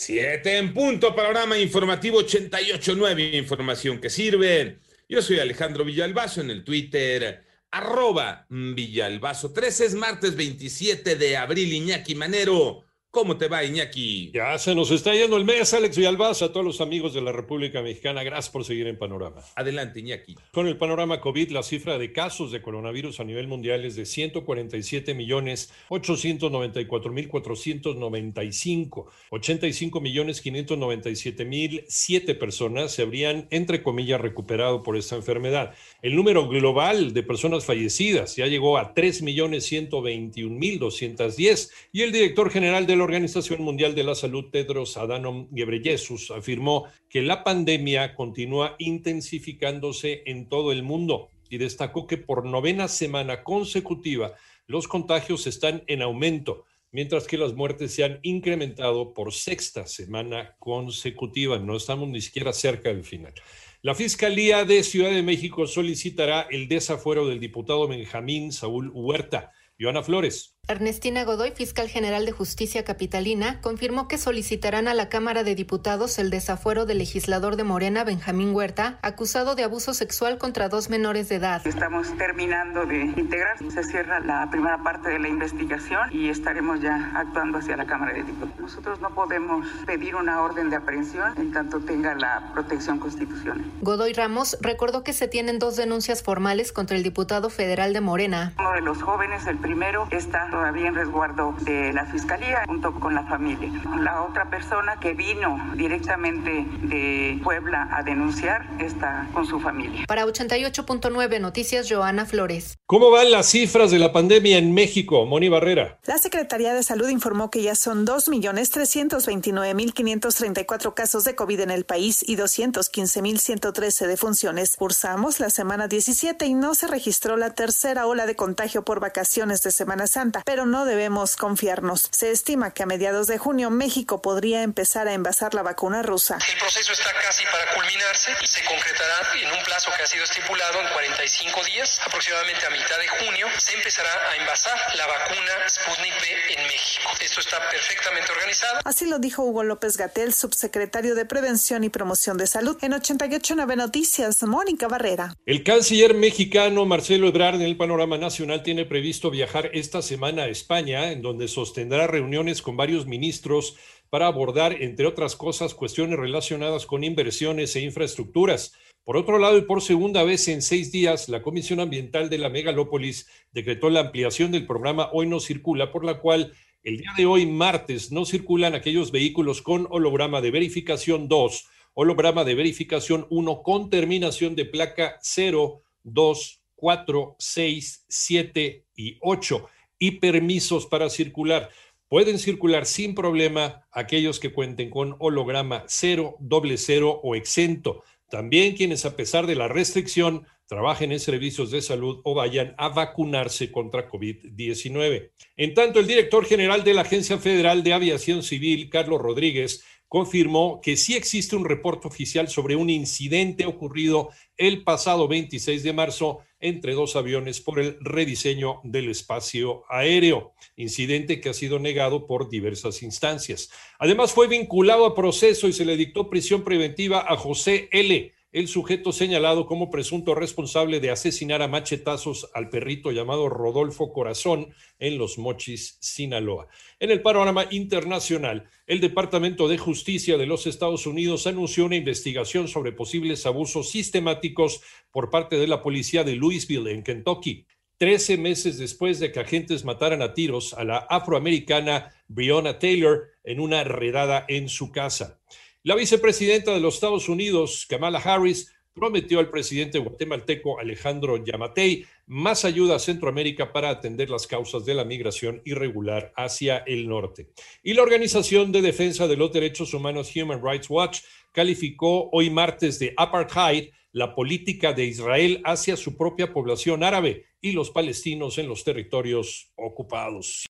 Siete en punto, panorama informativo 88.9, información que sirve. Yo soy Alejandro Villalbazo en el Twitter, arroba Villalbazo. 13 es martes 27 de abril, Iñaki Manero. ¿Cómo te va, Iñaki? Ya se nos está yendo el mes, Alex Villalbazo, a todos los amigos de la República Mexicana. Gracias por seguir en Panorama. Adelante, Iñaki. Con el panorama COVID, la cifra de casos de coronavirus a nivel mundial es de 147 millones 894 mil 495. 85 millones 597 mil 7 personas se habrían, entre comillas, recuperado por esta enfermedad. El número global de personas fallecidas ya llegó a 3 millones 121 mil 210 y el director general de la Organización Mundial de la Salud, Tedros Adhanom Ghebreyesus, afirmó que la pandemia continúa intensificándose en todo el mundo y destacó que por novena semana consecutiva los contagios están en aumento, mientras que las muertes se han incrementado por sexta semana consecutiva. No estamos ni siquiera cerca del final. La Fiscalía de Ciudad de México solicitará el desafuero del diputado Benjamín Saúl Huerta. Joana Flores. Ernestina Godoy, fiscal general de Justicia Capitalina, confirmó que solicitarán a la Cámara de Diputados el desafuero del legislador de Morena, Benjamín Huerta, acusado de abuso sexual contra dos menores de edad. Estamos terminando de integrar, se cierra la primera parte de la investigación y estaremos ya actuando hacia la Cámara de Diputados. Nosotros no podemos pedir una orden de aprehensión en tanto tenga la protección constitucional. Godoy Ramos recordó que se tienen dos denuncias formales contra el diputado federal de Morena. Uno de los jóvenes, el primero, está todavía en resguardo de la fiscalía junto con la familia. La otra persona que vino directamente de Puebla a denunciar está con su familia. Para 88.9 Noticias, Joana Flores. ¿Cómo van las cifras de la pandemia en México? Moni Barrera. La Secretaría de Salud informó que ya son 2.329.534 casos de COVID en el país y 215.113 defunciones. Cursamos la semana 17 y no se registró la tercera ola de contagio por vacaciones de Semana Santa, pero no debemos confiarnos. Se estima que a mediados de junio México podría empezar a envasar la vacuna rusa. El proceso está casi para culminarse y se concretará en un plazo que ha sido estipulado en 45 días, aproximadamente a mitad de junio, se empezará a envasar la vacuna Sputnik V en México. Esto está perfectamente organizado. Así lo dijo Hugo López Gatel, subsecretario de Prevención y Promoción de Salud. En 889 Noticias, Mónica Barrera. El canciller mexicano Marcelo Ebrard en el panorama nacional tiene previsto viajar esta semana a España, en donde sostendrá reuniones con varios ministros para abordar, entre otras cosas, cuestiones relacionadas con inversiones e infraestructuras. Por otro lado, y por segunda vez en seis días, la Comisión Ambiental de la Megalópolis decretó la ampliación del programa Hoy no circula, por la cual el día de hoy, martes, no circulan aquellos vehículos con holograma de verificación 2, holograma de verificación 1 con terminación de placa 0, 2, 4, 6, 7 y 8 y permisos para circular. Pueden circular sin problema aquellos que cuenten con holograma 0, doble 0 o exento. También quienes a pesar de la restricción trabajen en servicios de salud o vayan a vacunarse contra COVID-19. En tanto, el director general de la Agencia Federal de Aviación Civil, Carlos Rodríguez, confirmó que sí existe un reporte oficial sobre un incidente ocurrido el pasado 26 de marzo entre dos aviones por el rediseño del espacio aéreo, incidente que ha sido negado por diversas instancias. Además, fue vinculado a proceso y se le dictó prisión preventiva a José L., el sujeto señalado como presunto responsable de asesinar a machetazos al perrito llamado Rodolfo Corazón en Los Mochis, Sinaloa. En el panorama internacional, el Departamento de Justicia de los Estados Unidos anunció una investigación sobre posibles abusos sistemáticos por parte de la policía de Louisville, en Kentucky. Trece meses después de que agentes mataran a tiros a la afroamericana Breonna Taylor en una redada en su casa. La vicepresidenta de los Estados Unidos, Kamala Harris, prometió al presidente guatemalteco Alejandro Yamatei más ayuda a Centroamérica para atender las causas de la migración irregular hacia el norte. Y la Organización de Defensa de los Derechos Humanos Human Rights Watch calificó hoy martes de apartheid la política de Israel hacia su propia población árabe y los palestinos en los territorios ocupados.